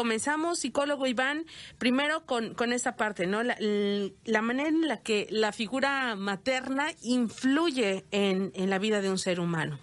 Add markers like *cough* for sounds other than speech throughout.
comenzamos, psicólogo Iván, primero con, con esa parte, ¿no? La, la, manera en la que la figura materna influye en, en la vida de un ser humano.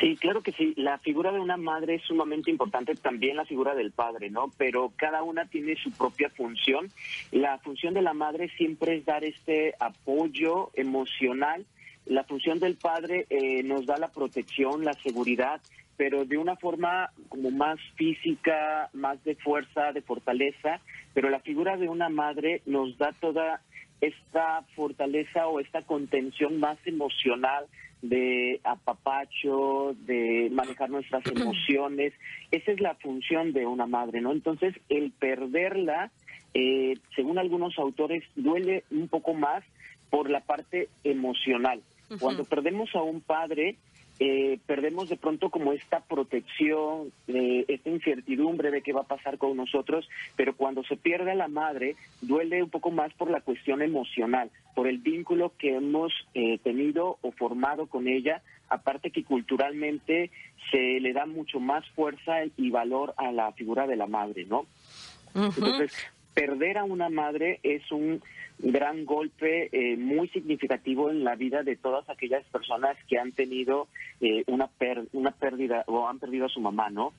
Sí, claro que sí. La figura de una madre es sumamente importante, también la figura del padre, ¿no? Pero cada una tiene su propia función. La función de la madre siempre es dar este apoyo emocional. La función del padre eh, nos da la protección, la seguridad, pero de una forma como más física, más de fuerza, de fortaleza. Pero la figura de una madre nos da toda esta fortaleza o esta contención más emocional, de apapacho, de manejar nuestras *clears throat* emociones. Esa es la función de una madre, ¿no? Entonces, el perderla, eh, según algunos autores, duele un poco más por la parte emocional. Cuando perdemos a un padre, eh, perdemos de pronto como esta protección, eh, esta incertidumbre de qué va a pasar con nosotros, pero cuando se pierde a la madre duele un poco más por la cuestión emocional, por el vínculo que hemos eh, tenido o formado con ella, aparte que culturalmente se le da mucho más fuerza y valor a la figura de la madre, ¿no? Entonces, perder a una madre es un gran golpe eh, muy significativo en la vida de todas aquellas personas que han tenido eh, una, una pérdida o han perdido a su mamá, ¿no?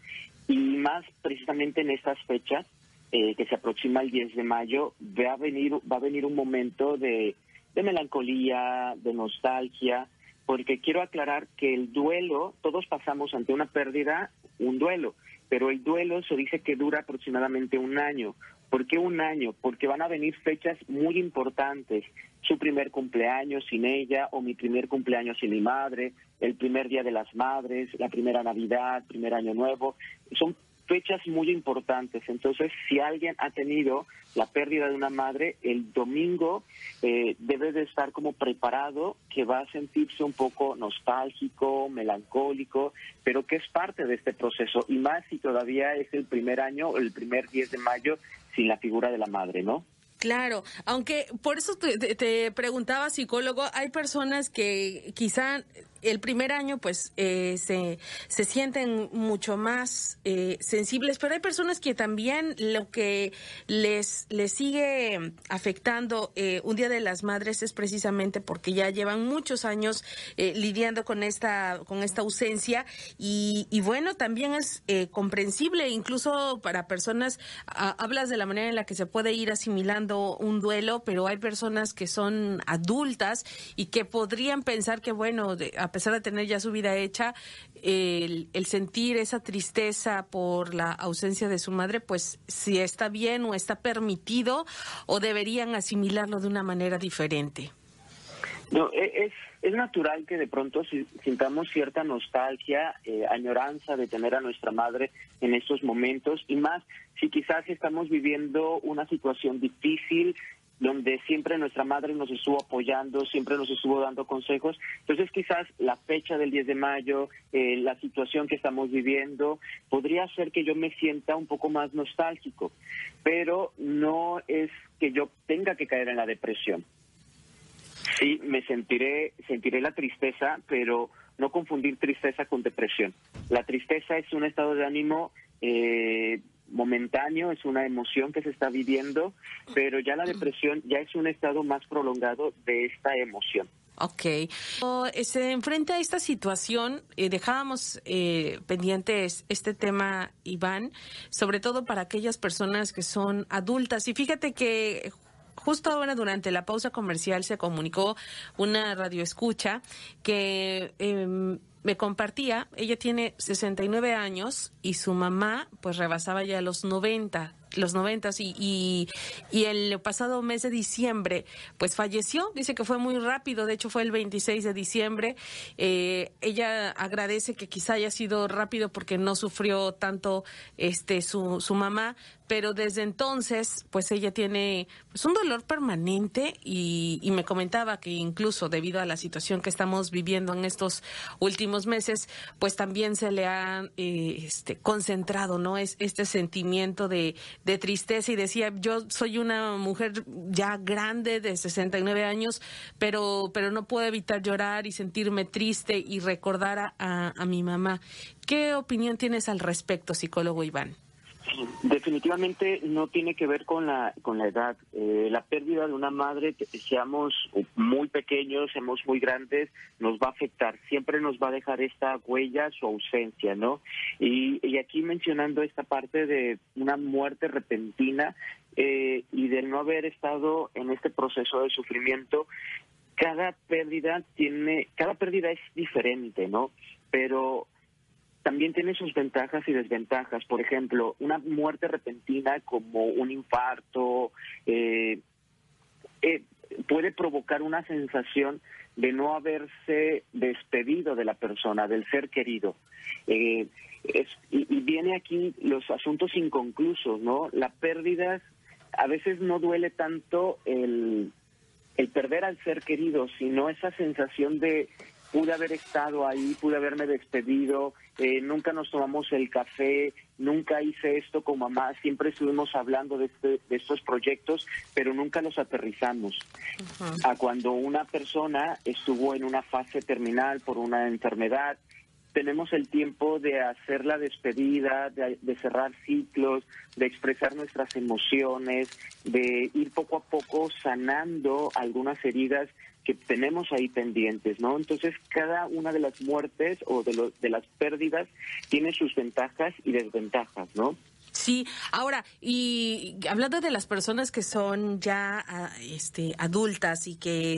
Y más precisamente en estas fechas, eh, que se aproxima el 10 de mayo, va a venir, va a venir un momento de melancolía, de nostalgia, porque quiero aclarar que el duelo, todos pasamos ante una pérdida, un duelo, pero el duelo se dice que dura aproximadamente un año. ¿Por qué un año? Porque van a venir fechas muy importantes. Su primer cumpleaños sin ella o mi primer cumpleaños sin mi madre, el primer día de las madres, la primera Navidad, primer año nuevo. Son fechas muy importantes. Entonces, si alguien ha tenido la pérdida de una madre, el domingo eh, debe de estar como preparado, que va a sentirse un poco nostálgico, melancólico, pero que es parte de este proceso. Y más si todavía es el primer año, el primer 10 de mayo, sin la figura de la madre, ¿no? Claro, aunque por eso te, te, preguntaba, psicólogo, hay personas que quizá el primer año pues eh, se, se sienten mucho más eh, sensibles, pero hay personas que también lo que les, sigue afectando eh, un Día de las Madres es precisamente porque ya llevan muchos años lidiando con esta, con esta ausencia y, bueno, también es comprensible, incluso para personas, hablas de la manera en la que se puede ir asimilando un duelo, pero hay personas que son adultas y que podrían pensar que bueno, de, a pesar de tener ya su vida hecha, el, sentir esa tristeza por la ausencia de su madre, pues si está bien o está permitido o deberían asimilarlo de una manera diferente. No, e, es, es natural que de pronto sintamos cierta nostalgia, eh, añoranza de tener a nuestra madre en estos momentos y más si quizás estamos viviendo una situación difícil donde siempre nuestra madre nos estuvo apoyando, siempre nos estuvo dando consejos. Entonces quizás la fecha del 10 de mayo, eh, la situación que estamos viviendo, podría ser que yo me sienta un poco más nostálgico, pero no es que yo tenga que caer en la depresión. Sí, me sentiré, sentiré la tristeza, pero no confundir tristeza con depresión. La tristeza es un estado de ánimo eh, momentáneo, es una emoción que se está viviendo, pero ya la depresión ya es un estado más prolongado de esta emoción. Ok. Eh, se enfrenta a esta situación, eh, dejábamos eh, pendientes este tema, Iván, sobre todo para aquellas personas que son adultas. Y fíjate que justo ahora durante la pausa comercial se comunicó una radioescucha que em, me compartía, ella tiene 69 años y su mamá pues rebasaba ya los 90 los noventas y, y, y, el pasado mes de diciembre pues falleció, dice que fue muy rápido, de hecho fue el 26 de diciembre, eh, ella agradece que quizá haya sido rápido porque no sufrió tanto este su, su mamá, pero desde entonces pues ella tiene pues un dolor permanente y, y me comentaba que incluso debido a la situación que estamos viviendo en estos últimos meses pues también se le ha eh, este concentrado no es este sentimiento de de tristeza y decía, yo soy una mujer ya grande de 69 años, pero, pero no puedo evitar llorar y sentirme triste y recordar a, a, mi mamá. ¿Qué opinión tienes al respecto, psicólogo Iván? Definitivamente no tiene que ver con la con la edad. Eh, la pérdida de una madre, seamos muy pequeños, seamos muy grandes, nos va a afectar. Siempre nos va a dejar esta huella, su ausencia, ¿no? Y, y aquí mencionando esta parte de una muerte repentina eh, y del no haber estado en este proceso de sufrimiento, cada pérdida tiene, cada pérdida es diferente, ¿no? Pero también tiene sus ventajas y desventajas. Por ejemplo, una muerte repentina como un infarto eh, eh, puede provocar una sensación de no haberse despedido de la persona, del ser querido. Eh, y, y, viene aquí los asuntos inconclusos, ¿no? La pérdida a veces no duele tanto el perder al ser querido, sino esa sensación de pude haber estado ahí, pude haberme despedido, eh, nunca nos tomamos el café, nunca hice esto con mamá, siempre estuvimos hablando de, este, de estos proyectos, pero nunca los aterrizamos. A cuando una persona estuvo en una fase terminal por una enfermedad, tenemos el tiempo de hacer la despedida, de, de, cerrar ciclos, de expresar nuestras emociones, de ir poco a poco sanando algunas heridas que tenemos ahí pendientes, ¿no? Entonces, cada una de las muertes o de, de las pérdidas tiene sus ventajas y desventajas, ¿no? Sí, ahora, y hablando de las personas que son ya ah, este, adultas y que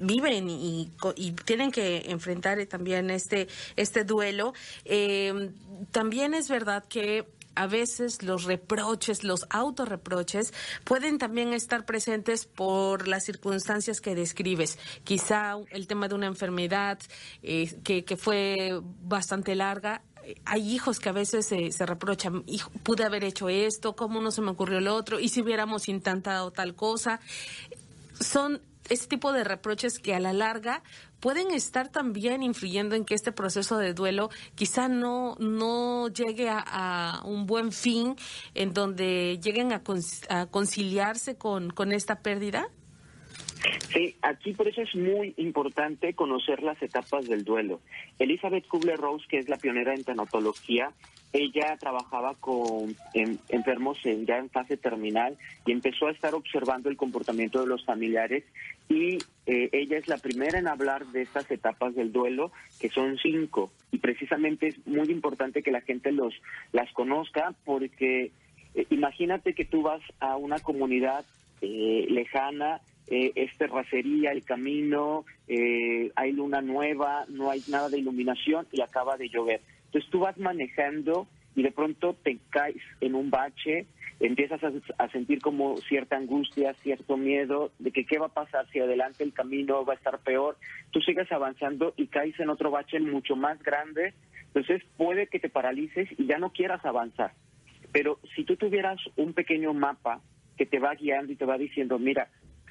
viven y, y, tienen que enfrentar también este, este duelo, eh, también es verdad que a veces los reproches, los autorreproches, pueden también estar presentes por las circunstancias que describes. Quizá el tema de una enfermedad eh, que, que fue bastante larga, hay hijos que a veces se, se reprochan, pude haber hecho esto, cómo no se me ocurrió lo otro, y si hubiéramos intentado tal cosa. Son ese tipo de reproches que a la larga pueden estar también influyendo en que este proceso de duelo quizá no, no llegue a, un buen fin en donde lleguen a, a conciliarse con, con esta pérdida? Sí, aquí por eso es muy importante conocer las etapas del duelo. Elizabeth Kubler-Rose, que es la pionera en tanatología, ella trabajaba con enfermos ya en fase terminal y empezó a estar observando el comportamiento de los familiares y eh, ella es la primera en hablar de estas etapas del duelo, que son cinco. Y precisamente es muy importante que la gente los las conozca porque eh, imagínate que tú vas a una comunidad eh, lejana eh, es terracería, el camino, eh, hay luna nueva, no hay nada de iluminación y acaba de llover. Entonces tú vas manejando y de pronto te caes en un bache, empiezas a, sentir como cierta angustia, cierto miedo de que qué va a pasar si adelante el camino va a estar peor. Tú sigues avanzando y caes en otro bache mucho más grande. Entonces puede que te paralices y ya no quieras avanzar. Pero si tú tuvieras un pequeño mapa que te va guiando y te va diciendo, mira,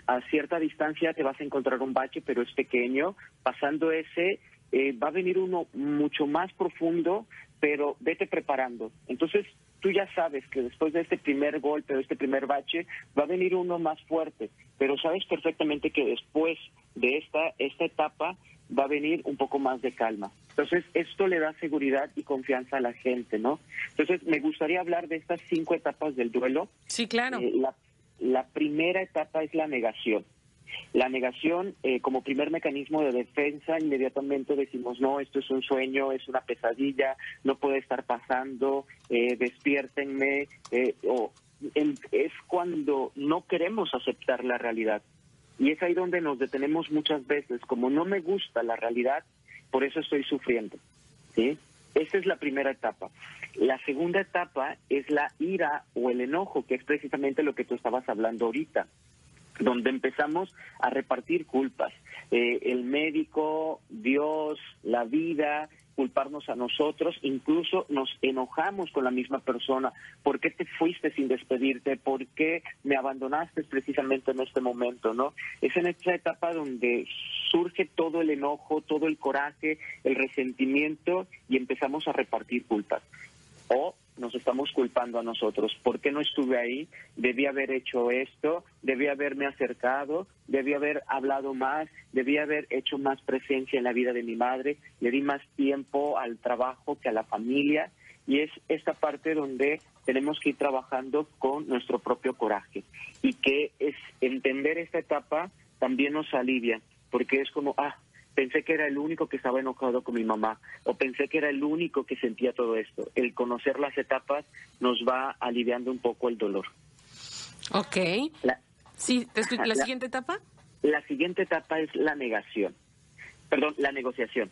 a cierta distancia te vas a encontrar un bache, pero es pequeño. Pasando ese, eh, va a venir uno mucho más profundo, pero vete preparando. Entonces, tú ya sabes que después de este primer golpe, de este primer bache, va a venir uno más fuerte, pero sabes perfectamente que después de esta, esta etapa va a venir un poco más de calma. Entonces, esto le da seguridad y confianza a la gente, ¿no? Entonces, me gustaría hablar de estas cinco etapas del duelo. Sí, claro. Eh, la, la primera etapa es la negación. La negación, eh, como primer mecanismo de defensa, inmediatamente decimos, no, esto es un sueño, es una pesadilla, no puede estar pasando, eh, despiértenme, eh, o es cuando no queremos aceptar la realidad. Y es ahí donde nos detenemos muchas veces, como no me gusta la realidad, por eso estoy sufriendo. ¿sí? Esa es la primera etapa. La segunda etapa es la ira o el enojo, que es precisamente lo que tú estabas hablando ahorita donde empezamos a repartir culpas. Eh, el médico, Dios, la vida, culparnos a nosotros, incluso nos enojamos con la misma persona. ¿Por qué te fuiste sin despedirte? ¿Por qué me abandonaste precisamente en este momento? ¿no? Es en esta etapa donde surge todo el enojo, todo el coraje, el resentimiento y empezamos a repartir culpas. O nos estamos culpando a nosotros. ¿Por qué no estuve ahí? Debí haber hecho esto, debí haberme acercado, debí haber hablado más, debí haber hecho más presencia en la vida de mi madre, le di más tiempo al trabajo que a la familia y es esta parte donde tenemos que ir trabajando con nuestro propio coraje y que es entender esta etapa también nos alivia, porque es como, ah, pensé que era el único que estaba enojado con mi mamá o pensé que era el único que sentía todo esto. El conocer las etapas nos va aliviando un poco el dolor. Ok. sí, ¿la, siguiente etapa? La siguiente etapa es la negación. Perdón, la negociación.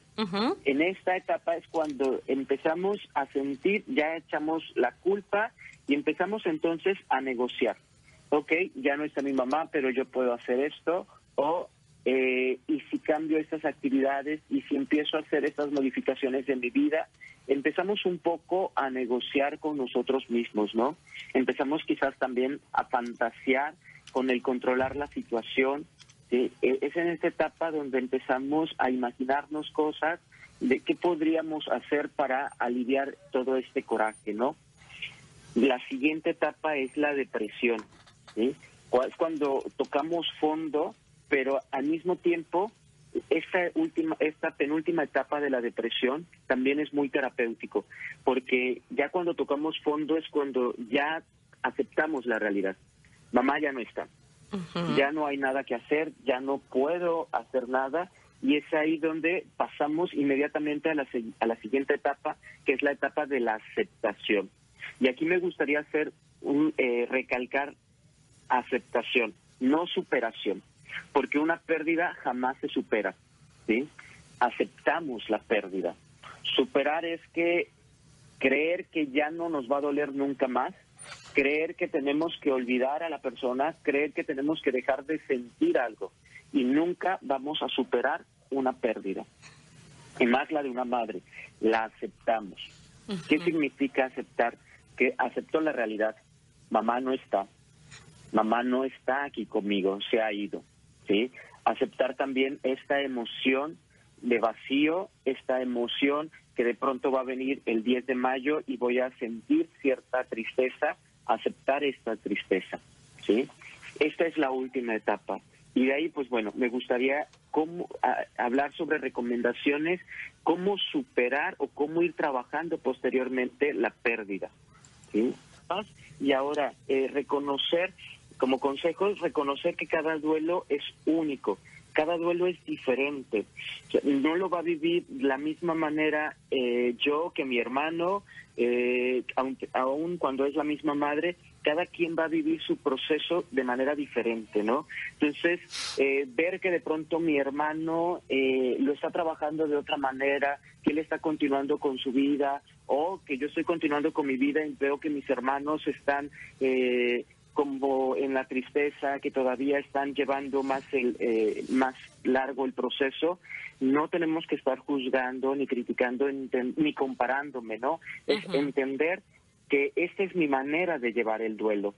En esta etapa es cuando empezamos a sentir, ya echamos la culpa y empezamos entonces a negociar. Ok, ya no está mi mamá, pero yo puedo hacer esto. O eh, y si cambio estas actividades y si empiezo a hacer estas modificaciones en mi vida, empezamos un poco a negociar con nosotros mismos, ¿no? Empezamos quizás también a fantasear con el controlar la situación. E, es en esta etapa donde empezamos a imaginarnos cosas de qué podríamos hacer para aliviar todo este coraje, ¿no? La siguiente etapa es la depresión, ¿sí? Es cuando tocamos fondo pero al mismo tiempo esta última esta penúltima etapa de la depresión también es muy terapéutico porque ya cuando tocamos fondo es cuando ya aceptamos la realidad. Mamá ya no está. Ya no hay nada que hacer ya no puedo hacer nada y es ahí donde pasamos inmediatamente a la, a la siguiente etapa que es la etapa de la aceptación. Y aquí me gustaría hacer un eh, recalcar aceptación no superación porque una pérdida jamás se supera, ¿sí? Aceptamos la pérdida. Superar es que creer que ya no nos va a doler nunca más, creer que tenemos que olvidar a la persona, creer que tenemos que dejar de sentir algo y nunca vamos a superar una pérdida. Y más la de una madre, la aceptamos. ¿Qué significa aceptar? Que acepto la realidad. Mamá no está. Mamá no está aquí conmigo, se ha ido. ¿Sí? Aceptar también esta emoción de vacío, esta emoción que de pronto va a venir el 10 de mayo y voy a sentir cierta tristeza, aceptar esta tristeza, ¿sí? Esta es la última etapa. Y de ahí, pues bueno, me gustaría cómo, hablar sobre recomendaciones, cómo superar o cómo ir trabajando posteriormente la pérdida. ¿sí? Y ahora, eh, reconocer como consejo reconocer que cada duelo es único, cada duelo es diferente. no lo va a vivir de la misma manera eh, yo que mi hermano, eh, aun, cuando es la misma madre, cada quien va a vivir su proceso de manera diferente, ¿no? Entonces, eh, ver que de pronto mi hermano eh, lo está trabajando de otra manera, que él está continuando con su vida, o que yo estoy continuando con mi vida y veo que mis hermanos están eh, como en la tristeza, que todavía están llevando más, el, eh, más largo el proceso, no tenemos que estar juzgando, ni criticando, ni comparándome, ¿no? Es entender que esta es mi manera de llevar el duelo,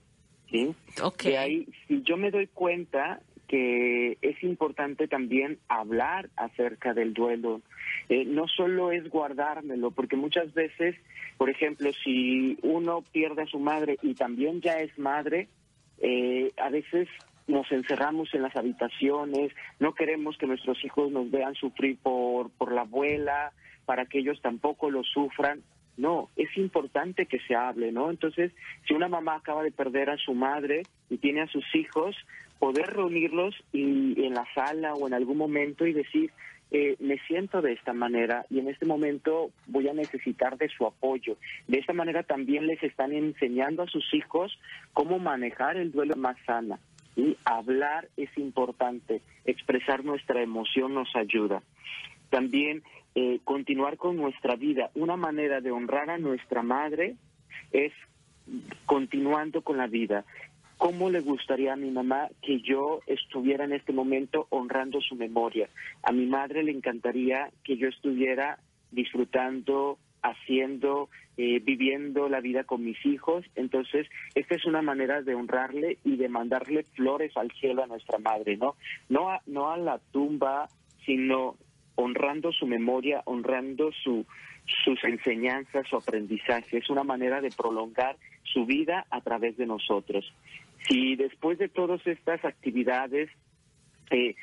¿sí? Okay. ahí, si yo me doy cuenta que es importante también hablar acerca del duelo. Eh, no solo es guardármelo, porque muchas veces, por ejemplo, si uno pierde a su madre y también ya es madre, eh, a veces nos encerramos en las habitaciones, no queremos que nuestros hijos nos vean sufrir por, por la abuela, para que ellos tampoco lo sufran. No, es importante que se hable, ¿no? Entonces, si una mamá acaba de perder a su madre y tiene a sus hijos, poder reunirlos y, en la sala o en algún momento y decir, eh, me siento de esta manera y en este momento voy a necesitar de su apoyo. De esta manera también les están enseñando a sus hijos cómo manejar el duelo más sana. Y hablar es importante, expresar nuestra emoción nos ayuda. También eh, continuar con nuestra vida. Una manera de honrar a nuestra madre es continuando con la vida. ¿Cómo le gustaría a mi mamá que yo estuviera en este momento honrando su memoria? A mi madre le encantaría que yo estuviera disfrutando, haciendo, eh, viviendo la vida con mis hijos. Entonces, esta es una manera de honrarle y de mandarle flores al cielo a nuestra madre, ¿no? No a, no a la tumba, sino honrando su memoria, honrando su, sus enseñanzas, su aprendizaje. Es una manera de prolongar su vida a través de nosotros. Si después de todas estas actividades eh,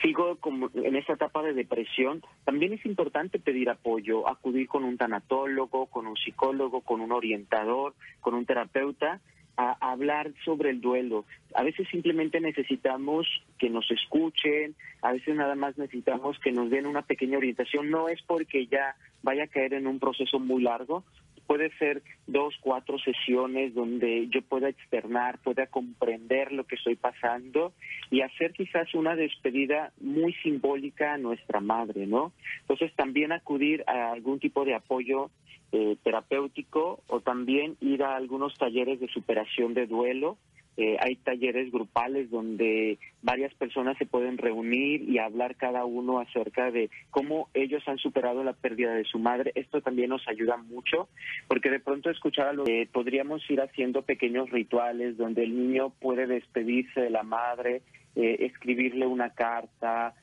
sigo como en esta etapa de depresión, también es importante pedir apoyo, acudir con un tanatólogo, con un psicólogo, con un orientador, con un terapeuta, a, hablar sobre el duelo. A veces simplemente necesitamos que nos escuchen, a veces nada más necesitamos que nos den una pequeña orientación. No es porque ya vaya a caer en un proceso muy largo, puede ser dos, cuatro sesiones donde yo pueda externar, pueda comprender lo que estoy pasando y hacer quizás una despedida muy simbólica a nuestra madre, ¿no? Entonces también acudir a algún tipo de apoyo eh, terapéutico o también ir a algunos talleres de superación de duelo. Eh, hay talleres grupales donde varias personas se pueden reunir y hablar cada uno acerca de cómo ellos han superado la pérdida de su madre. Esto también nos ayuda mucho porque de pronto escuchar a lo que podríamos ir haciendo pequeños rituales donde el niño puede despedirse de la madre, eh, escribirle una carta,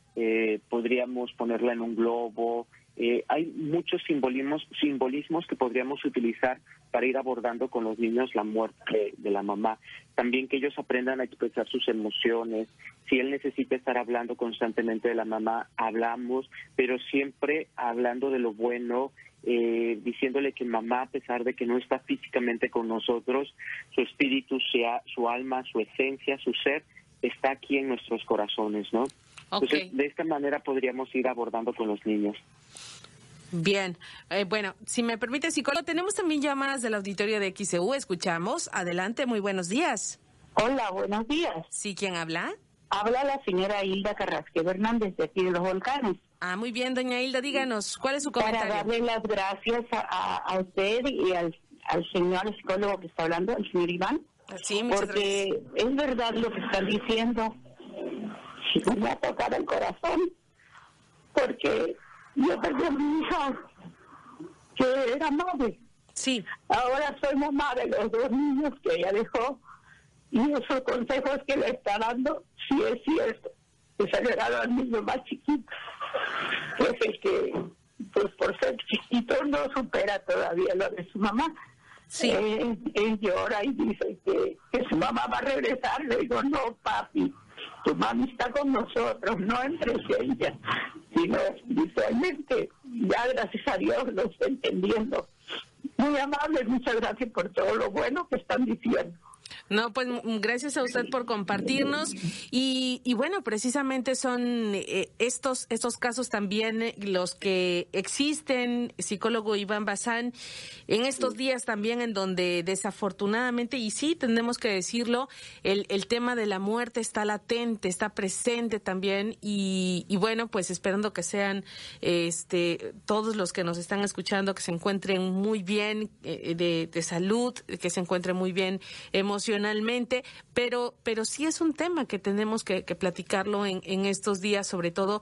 podríamos ponerla en un globo, eh, hay muchos simbolismos, simbolismos que podríamos utilizar para ir abordando con los niños la muerte de, la mamá. También que ellos aprendan a expresar sus emociones. Si él necesita estar hablando constantemente de la mamá, hablamos, pero siempre hablando de lo bueno, eh, diciéndole que mamá, a pesar de que no está físicamente con nosotros, su espíritu, sea, su alma, su esencia, su ser, está aquí en nuestros corazones, ¿no? Entonces, de esta manera podríamos ir abordando con los niños. Bien, eh, bueno, si me permite, psicólogo, tenemos también llamadas del auditorio de XCU, escuchamos. Adelante, muy buenos días. Hola, buenos días. ¿Sí, quién habla? Habla la señora Hilda Carrasqueo Hernández de aquí de los volcanes. Ah, muy bien, doña Hilda, díganos, ¿cuál es su comentario? Para darle las gracias a, usted y al, señor psicólogo que está hablando, el señor Iván. Sí, muchas porque es verdad lo que están diciendo. Me ha tocado el corazón, porque yo perdí a mi hija, que era madre. Sí. Ahora soy mamá de los dos niños que ella dejó y esos consejos que le está dando, sí es cierto, que se le dado al niño más chiquito, que es el que, pues por ser chiquito, no supera todavía lo de su mamá. Sí. Eh, él llora y dice que, que su mamá va a regresar. Le digo, no, papi, tu mami está con nosotros, no en presencia, sino espiritualmente. Ya gracias a Dios lo estoy entendiendo. Muy amable, muchas gracias por todo lo bueno que están diciendo. No, pues gracias a usted por compartirnos. Y, y bueno, precisamente son eh, estos estos casos también eh, los que existen, psicólogo Iván Bazán, en estos días también en donde desafortunadamente, y sí, tenemos que decirlo, el, el tema de la muerte está latente, está presente también. Y, y bueno, pues esperando que sean este todos los que nos están escuchando que se encuentren muy bien eh, de, de salud, que se encuentren muy bien emocionalmente emocionalmente, pero, pero sí es un tema que tenemos que, platicarlo en, en estos días, sobre todo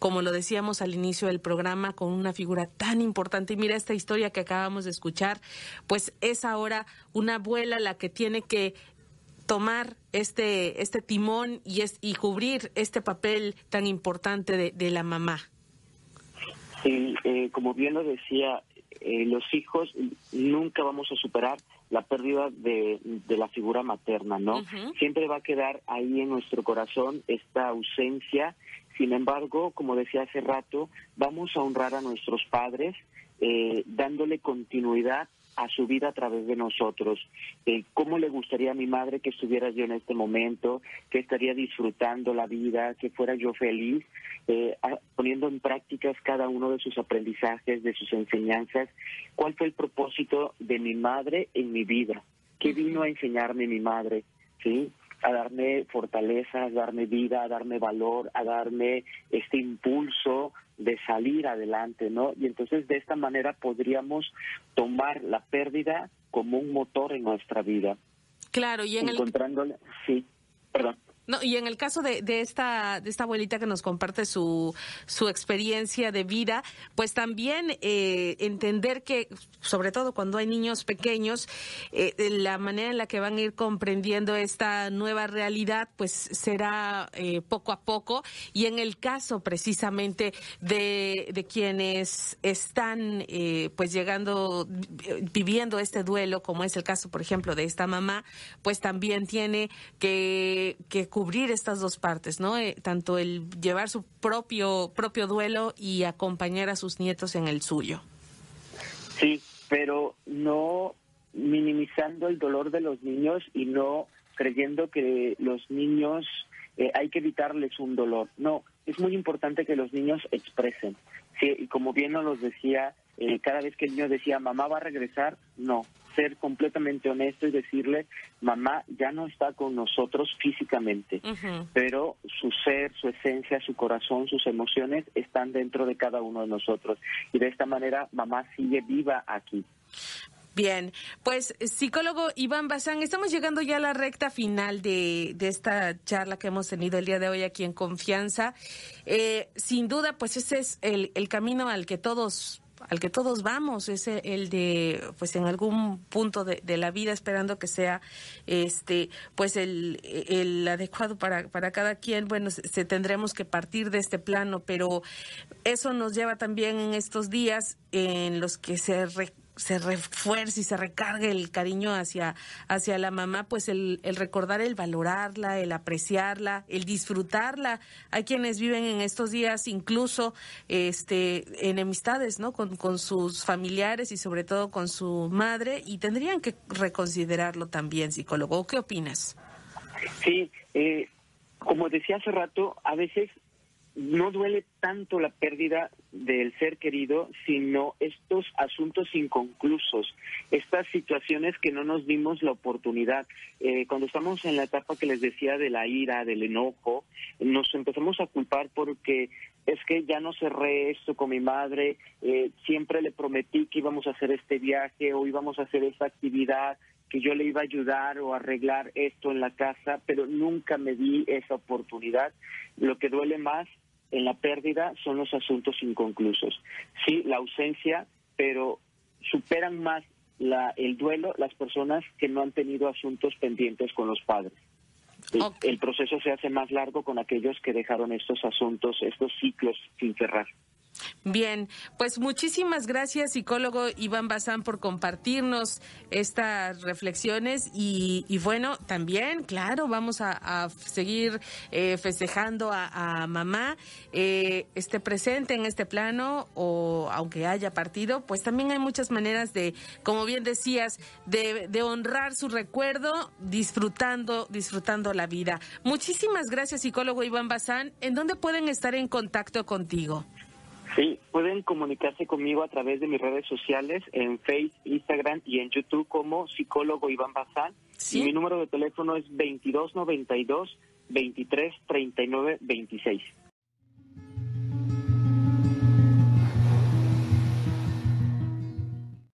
como lo decíamos al inicio del programa, con una figura tan importante. Y mira esta historia que acabamos de escuchar, pues es ahora una abuela la que tiene que tomar este, este timón y, es, y cubrir este papel tan importante de, de la mamá. Sí, eh, como bien lo decía, eh, los hijos nunca vamos a superar la pérdida de, la figura materna, ¿no? Siempre va a quedar ahí en nuestro corazón esta ausencia. Sin embargo, como decía hace rato, vamos a honrar a nuestros padres eh, dándole continuidad a su vida a través de nosotros. Eh, ¿Cómo le gustaría a mi madre que estuviera yo en este momento, que estaría disfrutando la vida, que fuera yo feliz, eh, poniendo en prácticas cada uno de sus aprendizajes, de sus enseñanzas? ¿Cuál fue el propósito de mi madre en mi vida? ¿Qué vino a enseñarme mi madre? ¿Sí? a darme fortaleza, a darme vida, a darme valor, a darme este impulso de salir adelante, ¿no? Y entonces de esta manera podríamos tomar la pérdida como un motor en nuestra vida. Claro, y en encontrándole, sí, perdón. No, y en el caso de, de, esta, de esta abuelita que nos comparte su, su experiencia de vida, pues también eh, entender que, sobre todo cuando hay niños pequeños, eh, la manera en la que van a ir comprendiendo esta nueva realidad, pues será eh, poco a poco. Y en el caso precisamente de, de quienes están pues llegando, viviendo este duelo, como es el caso, por ejemplo, de esta mamá, pues también tiene que, que cubrir estas dos partes, ¿no? Eh, tanto el llevar su propio, propio duelo y acompañar a sus nietos en el suyo. Sí, pero no minimizando el dolor de los niños y no creyendo que los niños eh, hay que evitarles un dolor. No, es muy importante que los niños expresen. Sí, y como bien nos decía, eh, cada vez que el niño decía, mamá va a regresar, no, ser completamente honesto y decirle, mamá ya no está con nosotros físicamente, pero su ser, su esencia, su corazón, sus emociones están dentro de cada uno de nosotros. Y de esta manera, mamá sigue viva aquí. Bien, pues psicólogo Iván Bazán, estamos llegando ya a la recta final de, de esta charla que hemos tenido el día de hoy aquí en Confianza. Eh, sin duda, pues ese es el, el camino al que todos al que todos vamos, es el de, pues en algún punto de, de, la vida, esperando que sea, este, pues el, el adecuado para, para cada quien. Bueno, se, tendremos que partir de este plano, pero eso nos lleva también en estos días en los que se se refuerce y se recargue el cariño hacia, hacia la mamá, pues el, el, recordar el valorarla, el apreciarla, el disfrutarla. Hay quienes viven en estos días incluso este, enemistades ¿no? con, con sus familiares y sobre todo con su madre y tendrían que reconsiderarlo también, psicólogo. ¿Qué opinas? Sí, eh, como decía hace rato, a veces no duele tanto la pérdida del ser querido, sino estos asuntos inconclusos, estas situaciones que no nos dimos la oportunidad. Eh, cuando estamos en la etapa que les decía de la ira, del enojo, nos empezamos a culpar porque es que ya no cerré esto con mi madre, eh, siempre le prometí que íbamos a hacer este viaje o íbamos a hacer esta actividad, que yo le iba a ayudar o arreglar esto en la casa, pero nunca me di esa oportunidad. Lo que duele más en la pérdida son los asuntos inconclusos. Sí, la ausencia, pero superan más la, el duelo las personas que no han tenido asuntos pendientes con los padres. El, proceso se hace más largo con aquellos que dejaron estos asuntos, estos ciclos sin cerrar. Bien, pues muchísimas gracias, psicólogo Iván Bazán, por compartirnos estas reflexiones y, bueno, también, claro, vamos a, seguir eh, festejando a, mamá, eh, esté presente en este plano o aunque haya partido, pues también hay muchas maneras de, como bien decías, de, de honrar su recuerdo disfrutando, disfrutando la vida. Muchísimas gracias, psicólogo Iván Bazán. ¿En dónde pueden estar en contacto contigo? Sí, pueden comunicarse conmigo a través de mis redes sociales, en Facebook, Instagram y en YouTube como psicólogo Iván Bazán. Y mi número de teléfono es 2292 2339 26.